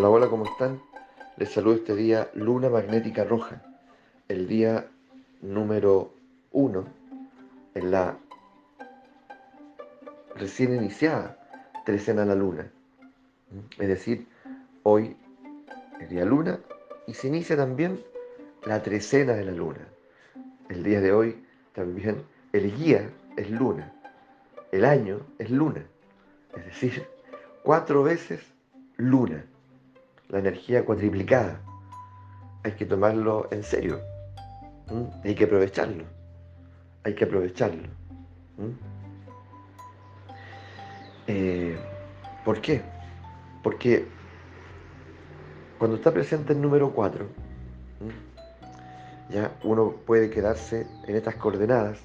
Hola, hola, ¿cómo están? Les saludo este día Luna Magnética Roja, el día número uno en la recién iniciada trecena la luna. Es decir, hoy es día luna y se inicia también la trecena de la luna. El día de hoy también el guía es luna, el año es luna, es decir, cuatro veces luna la energía cuadriplicada. Hay que tomarlo en serio. Hay que aprovecharlo. Hay que aprovecharlo. Eh, ¿Por qué? Porque cuando está presente el número 4, ya uno puede quedarse en estas coordenadas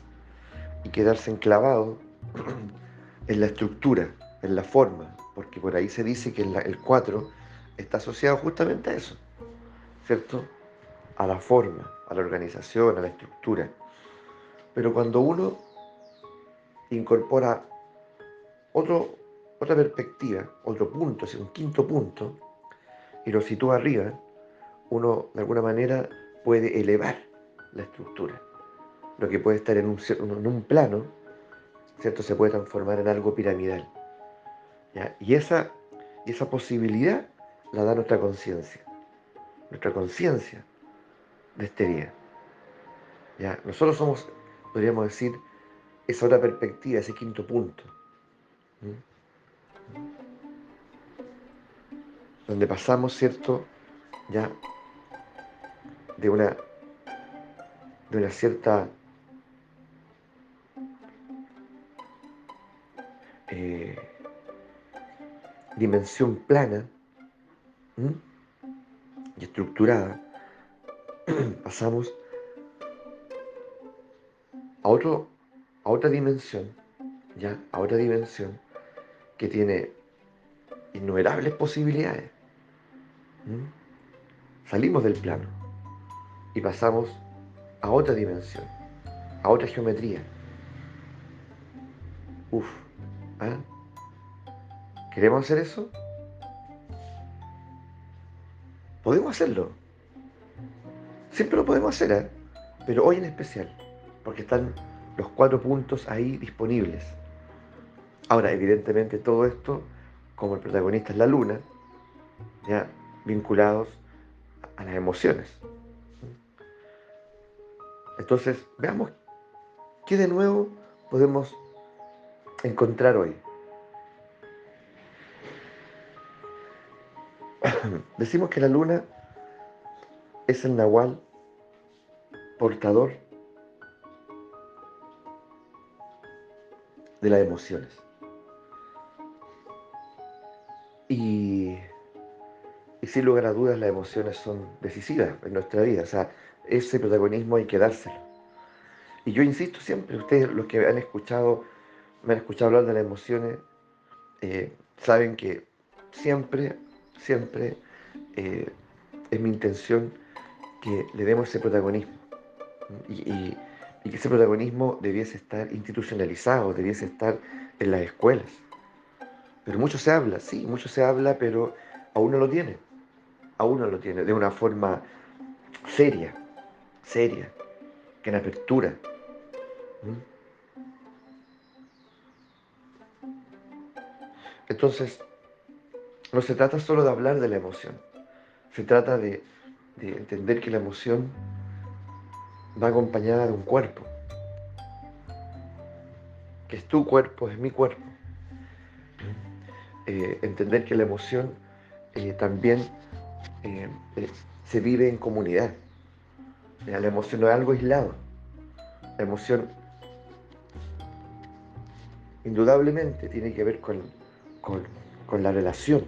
y quedarse enclavado en la estructura, en la forma, porque por ahí se dice que el 4 está asociado justamente a eso, ¿cierto? A la forma, a la organización, a la estructura. Pero cuando uno incorpora otro, otra perspectiva, otro punto, un quinto punto, y lo sitúa arriba, uno de alguna manera puede elevar la estructura. Lo que puede estar en un, en un plano, ¿cierto? Se puede transformar en algo piramidal. Y, esa, esa posibilidad la da nuestra conciencia, nuestra conciencia de este día. ¿Ya? Nosotros somos, podríamos decir, esa otra perspectiva, ese quinto punto. Donde pasamos, ¿cierto? Ya de una, de una cierta eh, dimensión plana y estructurada, pasamos a, otro, a otra dimensión, ya, a otra dimensión que tiene innumerables posibilidades. Salimos del plano y pasamos a otra dimensión, a otra geometría. Uf, ¿ah? ¿Queremos hacer eso? Podemos hacerlo. Siempre lo podemos hacer, ¿eh? pero hoy en especial, porque están los cuatro puntos ahí disponibles. Ahora, evidentemente todo esto, como el protagonista es la luna, ya vinculados a las emociones. Entonces, veamos qué de nuevo podemos encontrar hoy. Decimos que la luna es el nahual portador de las emociones. Y, y, sin lugar a dudas las emociones son decisivas en nuestra vida. O sea, ese protagonismo hay que dárselo. Y yo insisto siempre, ustedes los que han escuchado, me han escuchado hablar de las emociones, eh, saben que siempre siempre eh, es mi intención que le demos ese protagonismo y, que ese protagonismo debiese estar institucionalizado, debiese estar en las escuelas. Pero mucho se habla, sí, mucho se habla, pero aún no lo tiene, aún no lo tiene, de una forma seria, seria, que en apertura. Entonces, no se trata solo de hablar de la emoción, se trata de, entender que la emoción va acompañada de un cuerpo, que es tu cuerpo, es mi cuerpo. Eh, entender que la emoción eh, también eh, se vive en comunidad. La emoción no es algo aislado. La emoción indudablemente tiene que ver con, con la relación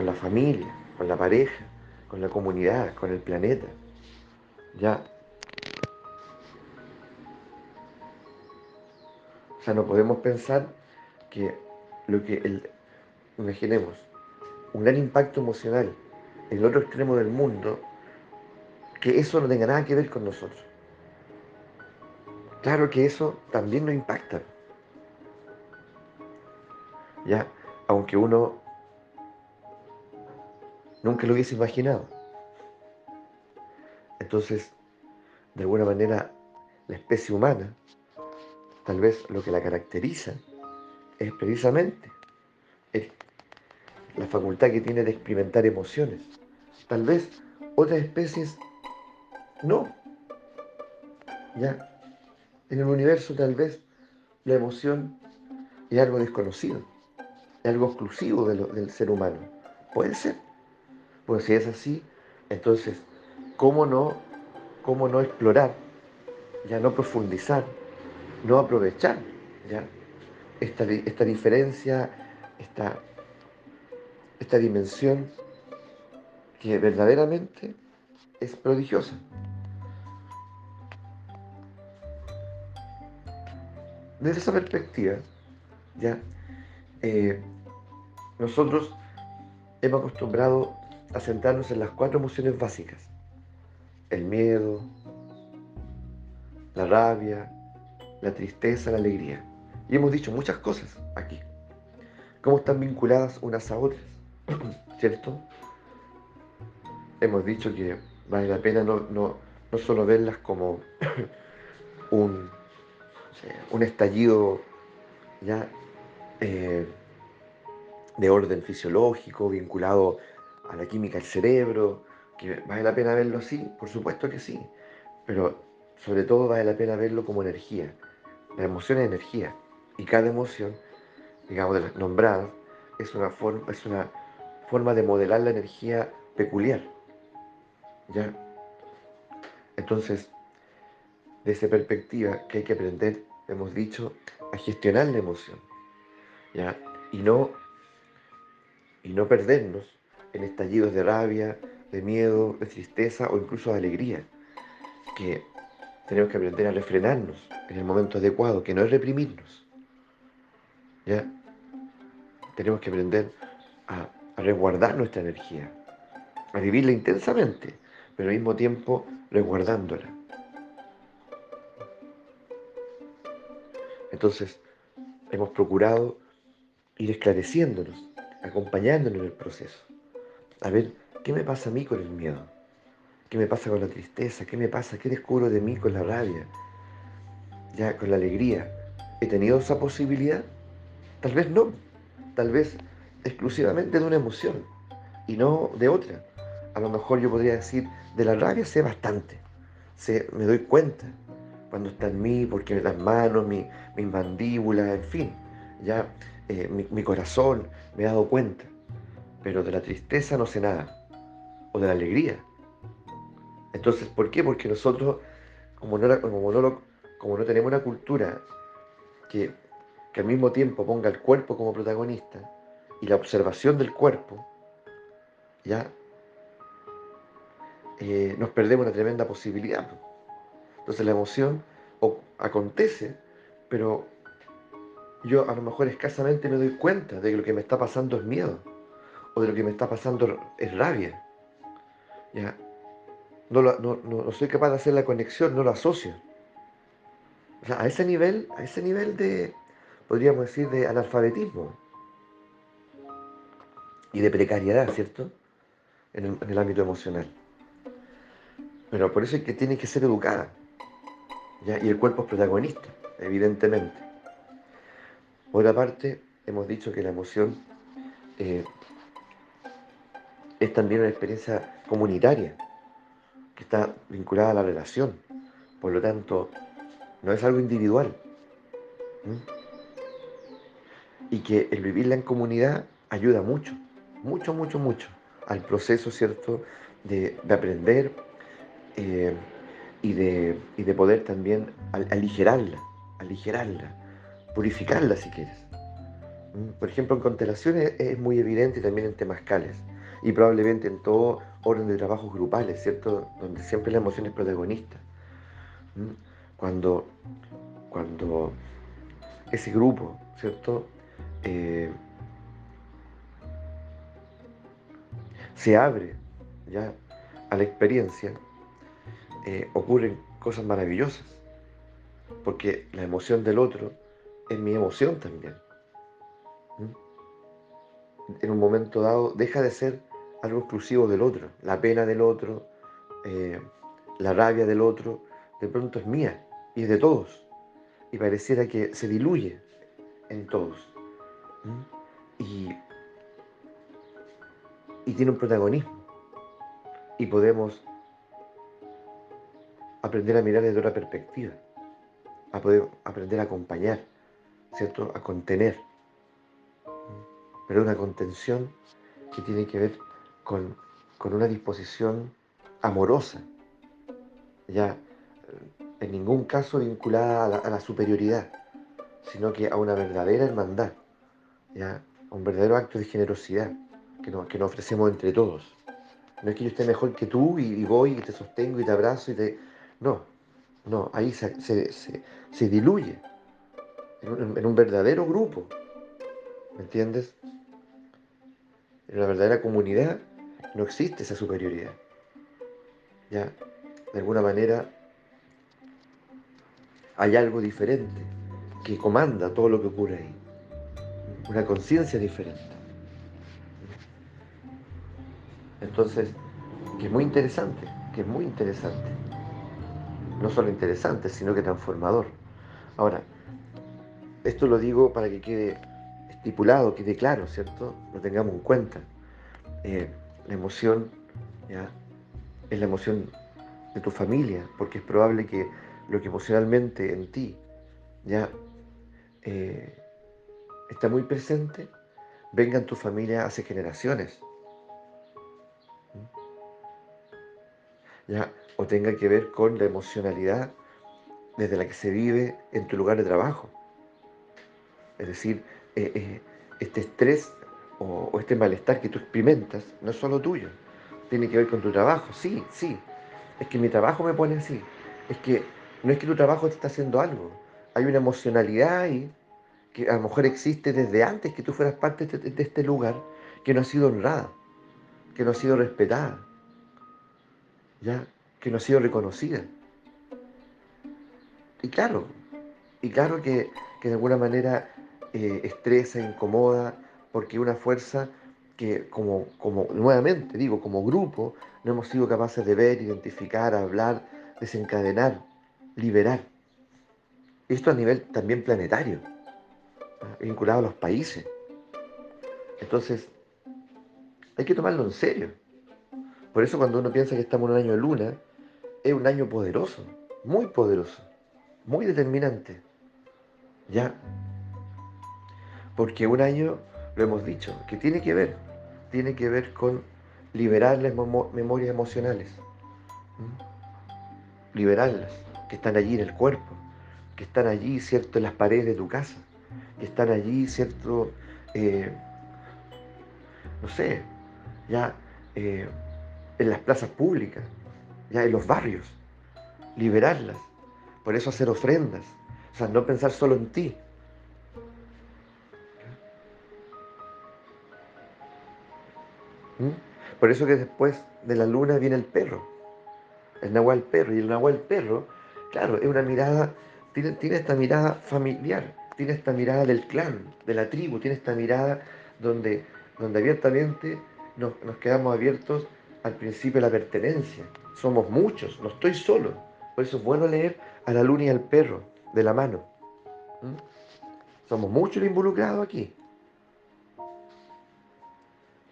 con la familia, con la pareja, con la comunidad, con el planeta. Ya. O sea, no podemos pensar que lo que el, imaginemos, un gran impacto emocional en el otro extremo del mundo, que eso no tenga nada que ver con nosotros. Claro que eso también nos impacta. Ya, aunque uno Nunca lo hubiese imaginado. Entonces, de alguna manera, la especie humana, tal vez lo que la caracteriza, es precisamente la facultad que tiene de experimentar emociones. Tal vez otras especies no. Ya. En el universo tal vez la emoción es algo desconocido, es algo exclusivo del ser humano. Puede ser. Pues si es así, entonces, ¿cómo no, cómo no explorar, ya no profundizar, no aprovechar ya esta, esta diferencia, esta, esta dimensión que verdaderamente es prodigiosa? Desde esa perspectiva, ya eh, nosotros hemos acostumbrado a centrarnos en las cuatro emociones básicas. El miedo, la rabia, la tristeza, la alegría. Y hemos dicho muchas cosas aquí. Cómo están vinculadas unas a otras. ¿Cierto? Hemos dicho que vale la pena no, no, no solo verlas como un, un estallido ya eh, de orden fisiológico vinculado a la química del cerebro, que vale la pena verlo así, por supuesto que sí, pero sobre todo vale la pena verlo como energía. La emoción es energía y cada emoción, digamos, de las nombradas, es una forma, es una forma de modelar la energía peculiar. ¿Ya? Entonces, desde perspectiva que hay que aprender, hemos dicho, a gestionar la emoción. ¿Ya? Y no, y no perdernos en estallidos de rabia, de miedo, de tristeza o incluso de alegría, que tenemos que aprender a refrenarnos en el momento adecuado, que no es reprimirnos. ¿Ya? Tenemos que aprender a, a resguardar nuestra energía, a vivirla intensamente, pero al mismo tiempo resguardándola. Entonces, hemos procurado ir esclareciéndonos, acompañándonos en el proceso a ver, ¿qué me pasa a mí con el miedo? ¿Qué me pasa con la tristeza? ¿Qué me pasa? ¿Qué descubro de mí con la rabia? Ya, con la alegría. ¿He tenido esa posibilidad? Tal vez no. Tal vez exclusivamente de una emoción y no de otra. A lo mejor yo podría decir, de la rabia sé bastante. Sé, me doy cuenta cuando está en mí, porque las manos, mi, mis mandíbulas, en fin, ya eh, mi, mi corazón me he dado cuenta pero de la tristeza no sé nada, o de la alegría. Entonces, ¿por qué? Porque nosotros, como no, como no, como no tenemos una cultura que, al mismo tiempo ponga el cuerpo como protagonista y la observación del cuerpo, ya eh, nos perdemos una tremenda posibilidad. Entonces la emoción acontece, pero yo a lo mejor escasamente me doy cuenta de que lo que me está pasando es miedo o de lo que me está pasando es rabia. ¿ya? No, no, soy capaz de hacer la conexión, no lo asocio. O sea, a ese nivel, a ese nivel de, podríamos decir, de analfabetismo y de precariedad, ¿cierto? En el, ámbito emocional. Pero por eso es que tiene que ser educada. ¿ya? Y el cuerpo es protagonista, evidentemente. Por otra parte, hemos dicho que la emoción eh, es también una experiencia comunitaria que está vinculada a la relación. Por lo tanto, no es algo individual. Y que el vivirla en comunidad ayuda mucho, mucho, mucho, mucho al proceso, ¿cierto?, de, aprender eh, y, de, de, poder también aligerarla, purificarla si quieres. Por ejemplo, en constelaciones es muy evidente también en temascales y probablemente en todo orden de trabajos grupales, ¿cierto? Donde siempre la emoción es protagonista. Cuando, cuando ese grupo, ¿cierto? Eh, se abre ya a la experiencia, eh, ocurren cosas maravillosas, porque la emoción del otro es mi emoción también. En un momento dado deja de ser algo exclusivo del otro. La pena del otro, eh, la rabia del otro, de pronto es mía y es de todos. Y pareciera que se diluye en todos. Y, y tiene un protagonismo. Y podemos aprender a mirar desde otra perspectiva, a poder aprender a acompañar, ¿cierto? A contener. Pero una contención que tiene que ver con, una disposición amorosa, ya eh, en ningún caso vinculada a la, superioridad, sino que a una verdadera hermandad, ya a un verdadero acto de generosidad que nos, que ofrecemos entre todos. No es que yo esté mejor que tú y, voy y te sostengo y te abrazo y te... No, no, ahí se, diluye en un, verdadero grupo. ¿Me entiendes? En la verdadera comunidad no existe esa superioridad. Ya, de alguna manera, hay algo diferente que comanda todo lo que ocurre ahí. Una conciencia diferente. Entonces, que es muy interesante, que es muy interesante. No solo interesante, sino que transformador. Ahora, esto lo digo para que quede estipulado, quede claro, ¿cierto? Lo tengamos en cuenta. Eh, la emoción ¿ya? es la emoción de tu familia, porque es probable que lo que emocionalmente en ti ya eh, está muy presente, venga en tu familia hace generaciones. ¿Ya? O tenga que ver con la emocionalidad desde la que se vive en tu lugar de trabajo. Es decir, eh, este estrés o, este malestar que tú experimentas no es solo tuyo, tiene que ver con tu trabajo. Sí, sí, es que mi trabajo me pone así. Es que no es que tu trabajo te está haciendo algo. Hay una emocionalidad ahí que a lo mejor existe desde antes que tú fueras parte de este, lugar, que no ha sido honrada, que no ha sido respetada, ya, que no ha sido reconocida. Y claro, y claro que, de alguna manera eh, estresa, incomoda, porque una fuerza que como, como, nuevamente digo, como grupo, no hemos sido capaces de ver, identificar, hablar, desencadenar, liberar. Esto a nivel también planetario, vinculado a los países. Entonces, hay que tomarlo en serio. Por eso cuando uno piensa que estamos en un año de luna, es un año poderoso, muy poderoso, muy determinante. ¿Ya? Porque un año lo hemos dicho, que tiene que ver, tiene que ver con liberar las memorias emocionales, liberarlas, que están allí en el cuerpo, que están allí, ¿cierto?, en las paredes de tu casa, que están allí, ¿cierto?, eh, no sé, ya eh, en las plazas públicas, ya en los barrios, liberarlas. Por eso hacer ofrendas, o sea, no pensar solo en ti, ¿Mm? Por eso que después de la luna viene el perro, el nahual perro. Y el nahual perro, claro, es una mirada, tiene, esta mirada familiar, tiene esta mirada del clan, de la tribu, tiene esta mirada donde, donde abiertamente nos, quedamos abiertos al principio de la pertenencia. Somos muchos, no estoy solo. Por eso es bueno leer a la luna y al perro de la mano. ¿Mm? Somos muchos involucrados aquí.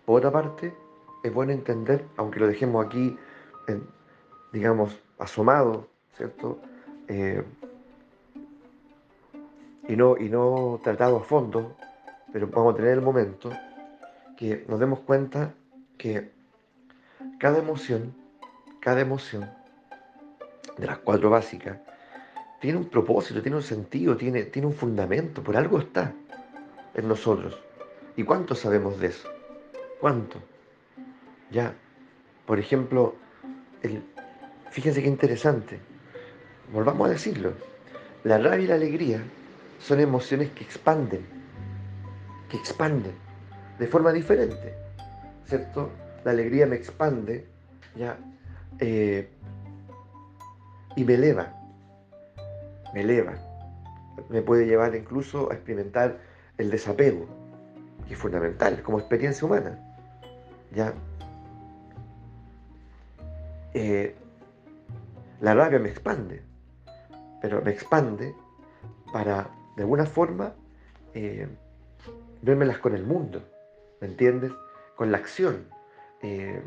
Por otra parte, es bueno entender, aunque lo dejemos aquí, digamos, asomado, ¿cierto? Eh, y, no, y no tratado a fondo, pero vamos a tener el momento, que nos demos cuenta que cada emoción, cada emoción, de las cuatro básicas, tiene un propósito, tiene un sentido, tiene, tiene un fundamento, por algo está en nosotros. ¿Y cuánto sabemos de eso? ¿Cuánto? Ya, por ejemplo, fíjense qué interesante. Volvamos a decirlo. La rabia y la alegría son emociones que expanden, que expanden de forma diferente, ¿cierto? La alegría me expande, ya, eh, y me eleva, me eleva, me puede llevar incluso a experimentar el desapego, que es fundamental como experiencia humana. ¿Ya? eh, la rabia me expande, pero me expande para, de alguna forma, eh, con el mundo, ¿me entiendes? Con la acción, eh,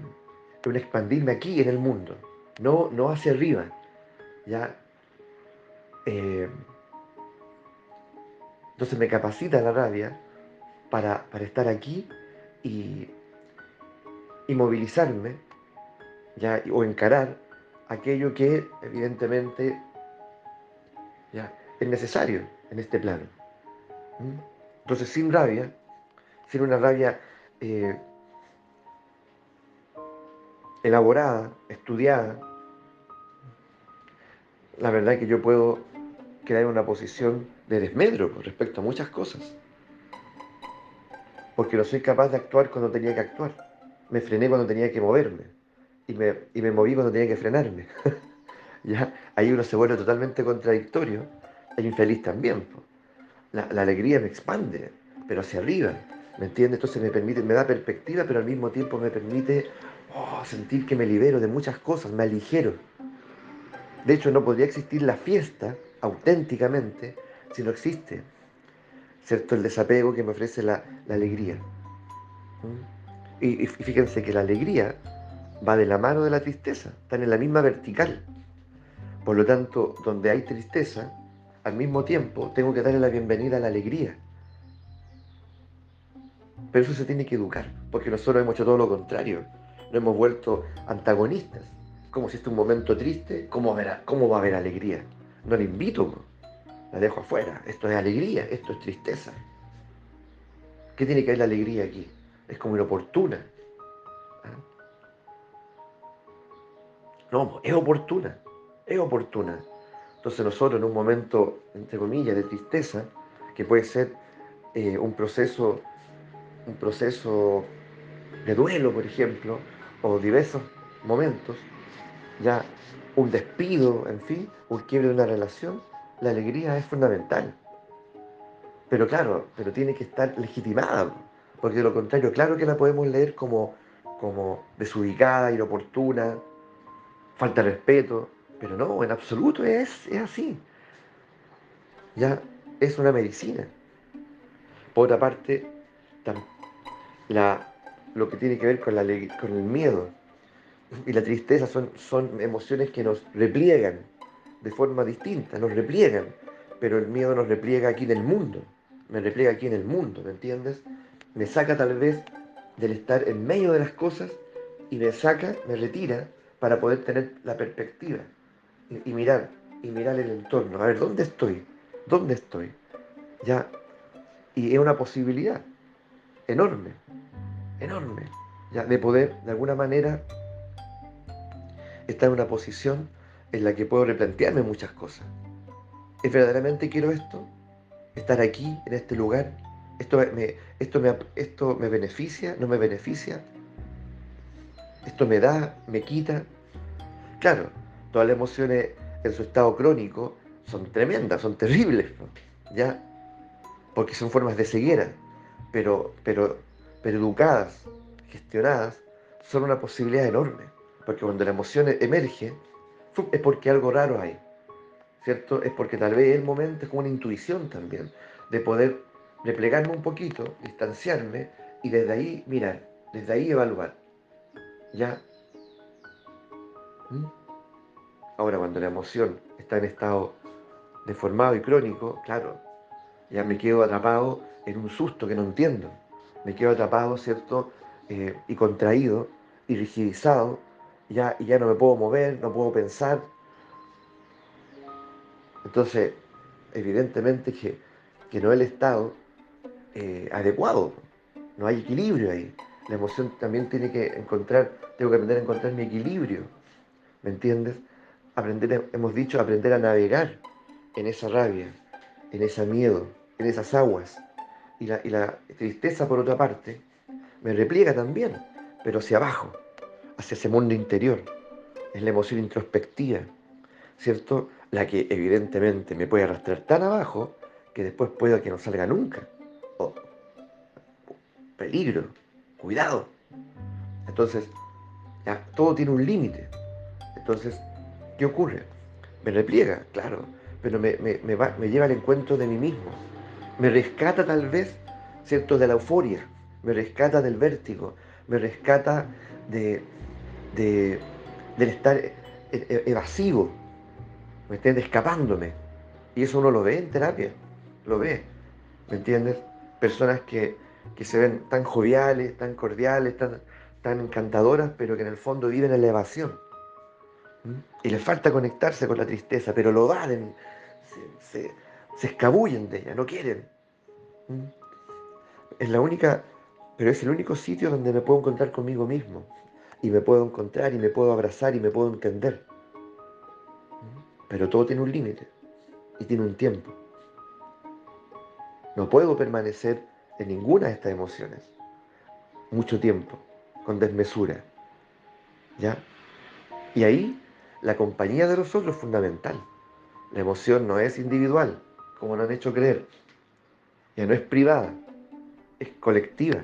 un expandirme aquí en el mundo, no, no hacia arriba, ¿ya? Eh, entonces me capacita la rabia para, estar aquí y, y movilizarme ¿ya? o encarar aquello que evidentemente ¿ya? es necesario en este plano. Entonces sin rabia, sin una rabia eh, elaborada, estudiada, la verdad es que yo puedo en una posición de desmedro con respecto a muchas cosas. Porque no soy capaz de actuar cuando tenía que actuar. Me frené cuando tenía que moverme. Y me, y me moví cuando tenía que frenarme. ¿Ya? Ahí uno se vuelve totalmente contradictorio e infeliz también. La, alegría me expande, pero hacia arriba. ¿Me entiendes? Entonces me permite, me da perspectiva, pero al mismo tiempo me permite oh, sentir que me libero de muchas cosas, me aligero. De hecho, no podría existir la fiesta auténticamente si no existe, ¿cierto? El desapego que me ofrece la, alegría. ¿Mm? Y, fíjense que la alegría va de la mano de la tristeza, están en la misma vertical. Por lo tanto, donde hay tristeza, al mismo tiempo tengo que darle la bienvenida a la alegría. Pero eso se tiene que educar, porque nosotros hemos hecho todo lo contrario. Nos hemos vuelto antagonistas. Como si este es un momento triste, ¿cómo, cómo va a haber alegría? No le invito, la dejo afuera. Esto es alegría, esto es tristeza. ¿Qué tiene que ver la alegría aquí? Es como inoportuna. ¿Ah? No, es oportuna, es oportuna. Entonces nosotros en un momento, entre comillas, de tristeza, que puede ser eh, un proceso, un proceso de duelo, por ejemplo, o diversos momentos, ya un despido, en fin, un quiebre de una relación, la alegría es fundamental. Pero claro, pero tiene que estar legitimada, porque de lo contrario, claro que la podemos leer como, como desubicada, inoportuna, falta de respeto, pero no, en absoluto es, es así. Ya es una medicina. Por otra parte, la, lo que tiene que ver con, la, con el miedo y la tristeza son, son emociones que nos repliegan de forma distinta, nos repliegan, pero el miedo nos repliega aquí en el mundo, me repliega aquí en el mundo, ¿me entiendes? Me saca tal vez del estar en medio de las cosas y me saca, me retira para poder tener la perspectiva y, mirar, y mirar el entorno, a ver, ¿dónde estoy? ¿Dónde estoy? Ya, y es una posibilidad enorme, enorme, ya, de poder de alguna manera estar en una posición en la que puedo replantearme muchas cosas. ¿Es verdaderamente quiero esto? ¿Estar aquí, en este lugar? ¿Esto me, esto me, esto me beneficia? ¿No me beneficia? ¿Esto me da? ¿Me quita? Claro, todas las emociones en su estado crónico son tremendas, son terribles, ¿ya? Porque son formas de ceguera, pero, pero, pero educadas, gestionadas, son una posibilidad enorme. Porque cuando la emoción emerge, es porque algo raro hay, ¿cierto? Es porque tal vez el momento es como una intuición también, de poder replegarme un poquito, distanciarme y desde ahí mirar, desde ahí evaluar. ¿Ya? ¿Mm? Ahora, cuando la emoción está en estado deformado y crónico, claro, ya me quedo atrapado en un susto que no entiendo. Me quedo atrapado, ¿cierto? Eh, y contraído y rigidizado ya, y ya no me puedo mover, no puedo pensar. Entonces, evidentemente que, no es el estado eh, adecuado, no hay equilibrio ahí. La emoción también tiene que encontrar, tengo que aprender a encontrar mi equilibrio, ¿me entiendes? Aprender, hemos dicho, aprender a navegar en esa rabia, en ese miedo, en esas aguas. Y la, y la tristeza, por otra parte, me repliega también, pero hacia abajo hacia ese mundo interior. Es la emoción introspectiva, ¿cierto? La que evidentemente me puede arrastrar tan abajo que después pueda que no salga nunca. Peligro, cuidado. Entonces, ya, todo tiene un límite. Entonces, ¿qué ocurre? Me repliega, claro, pero me, me lleva al encuentro de mí mismo. Me rescata tal vez, ¿cierto?, de la euforia, me rescata del vértigo, me rescata de, de, del estar e, e, evasivo, ¿me entiendes? Escapándome. Y eso uno lo ve en terapia, lo ve, ¿me entiendes? Personas que, que se ven tan joviales, tan cordiales, tan, tan encantadoras, pero que en el fondo viven en la evasión. Y les falta conectarse con la tristeza, pero lo valen, se, se escabullen de ella, no quieren. Es la única, pero es el único sitio donde me puedo encontrar conmigo mismo. Y me puedo encontrar y me puedo abrazar y me puedo entender. Pero todo tiene un límite y tiene un tiempo. No puedo permanecer en ninguna de estas emociones mucho tiempo, con desmesura. ¿Ya? Y ahí la compañía de los otros es fundamental. La emoción no es individual, como nos han hecho creer. Ya no es privada, es colectiva,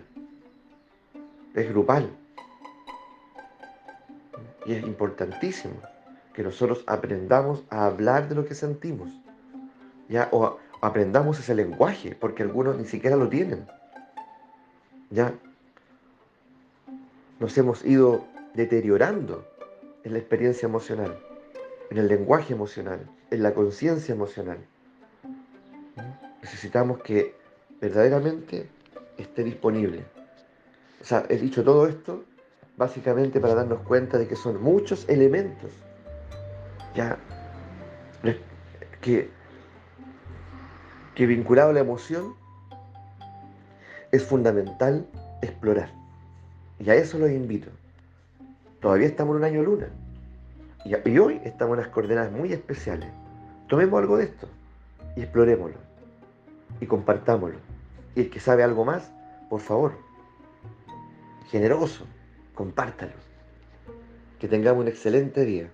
es grupal. Y es importantísimo que nosotros aprendamos a hablar de lo que sentimos. ¿ya? O aprendamos ese lenguaje, porque algunos ni siquiera lo tienen. ¿ya? Nos hemos ido deteriorando en la experiencia emocional, en el lenguaje emocional, en la conciencia emocional. Necesitamos que verdaderamente esté disponible. O sea, he dicho todo esto básicamente para darnos cuenta de que son muchos elementos ya que, que vinculado a la emoción es fundamental explorar. Y a eso los invito. Todavía estamos en un año luna. Y, hoy estamos en unas coordenadas muy especiales. Tomemos algo de esto y explorémoslo. Y compartámoslo. Y el que sabe algo más, por favor, generoso, compártalo. Que tengamos un excelente día.